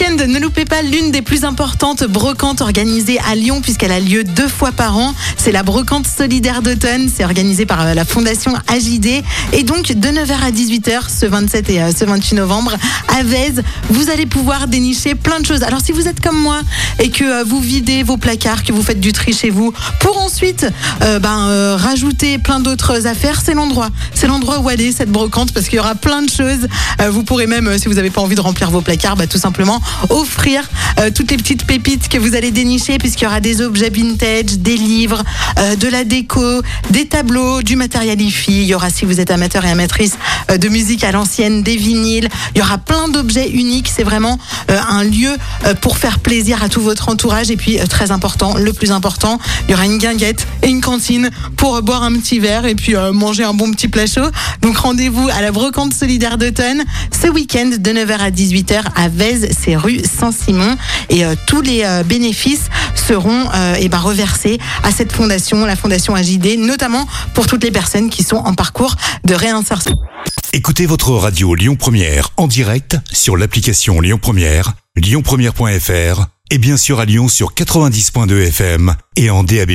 Week-end, ne loupez pas l'une des plus importantes brocantes organisées à Lyon puisqu'elle a lieu deux fois par an. C'est la brocante solidaire d'automne. C'est organisé par euh, la fondation AJD. Et donc, de 9h à 18h, ce 27 et euh, ce 28 novembre, à Vèze, vous allez pouvoir dénicher plein de choses. Alors, si vous êtes comme moi et que euh, vous videz vos placards, que vous faites du tri chez vous, pour ensuite ben, rajouter plein d'autres affaires, c'est l'endroit. C'est l'endroit où aller, cette brocante, parce qu'il y aura plein de choses. Vous pourrez même, si vous n'avez pas envie de remplir vos placards, bah, tout simplement offrir euh, toutes les petites pépites que vous allez dénicher, puisqu'il y aura des objets vintage, des livres, euh, de la déco, des tableaux, du matériel IFI. Il y aura, si vous êtes amateur et amatrice euh, de musique à l'ancienne, des vinyles. Il y aura plein d'objets uniques. C'est vraiment euh, un lieu euh, pour faire plaisir à tout votre entourage. Et puis, euh, très important, le plus important, il y aura une guinguette et une cantine pour boire un petit verre et puis manger un bon petit plat chaud. Donc, rendez-vous à la brocante solidaire d'automne ce week-end de 9h à 18h à Vèze, rue Saint-Simon. Et euh, tous les euh, bénéfices seront euh, eh ben, reversés à cette fondation, la fondation AJD, notamment pour toutes les personnes qui sont en parcours de réinsertion. Écoutez votre radio Lyon Première en direct sur l'application Lyon Première, lyonpremière.fr et bien sûr à Lyon sur 90.2 FM et en DAB+.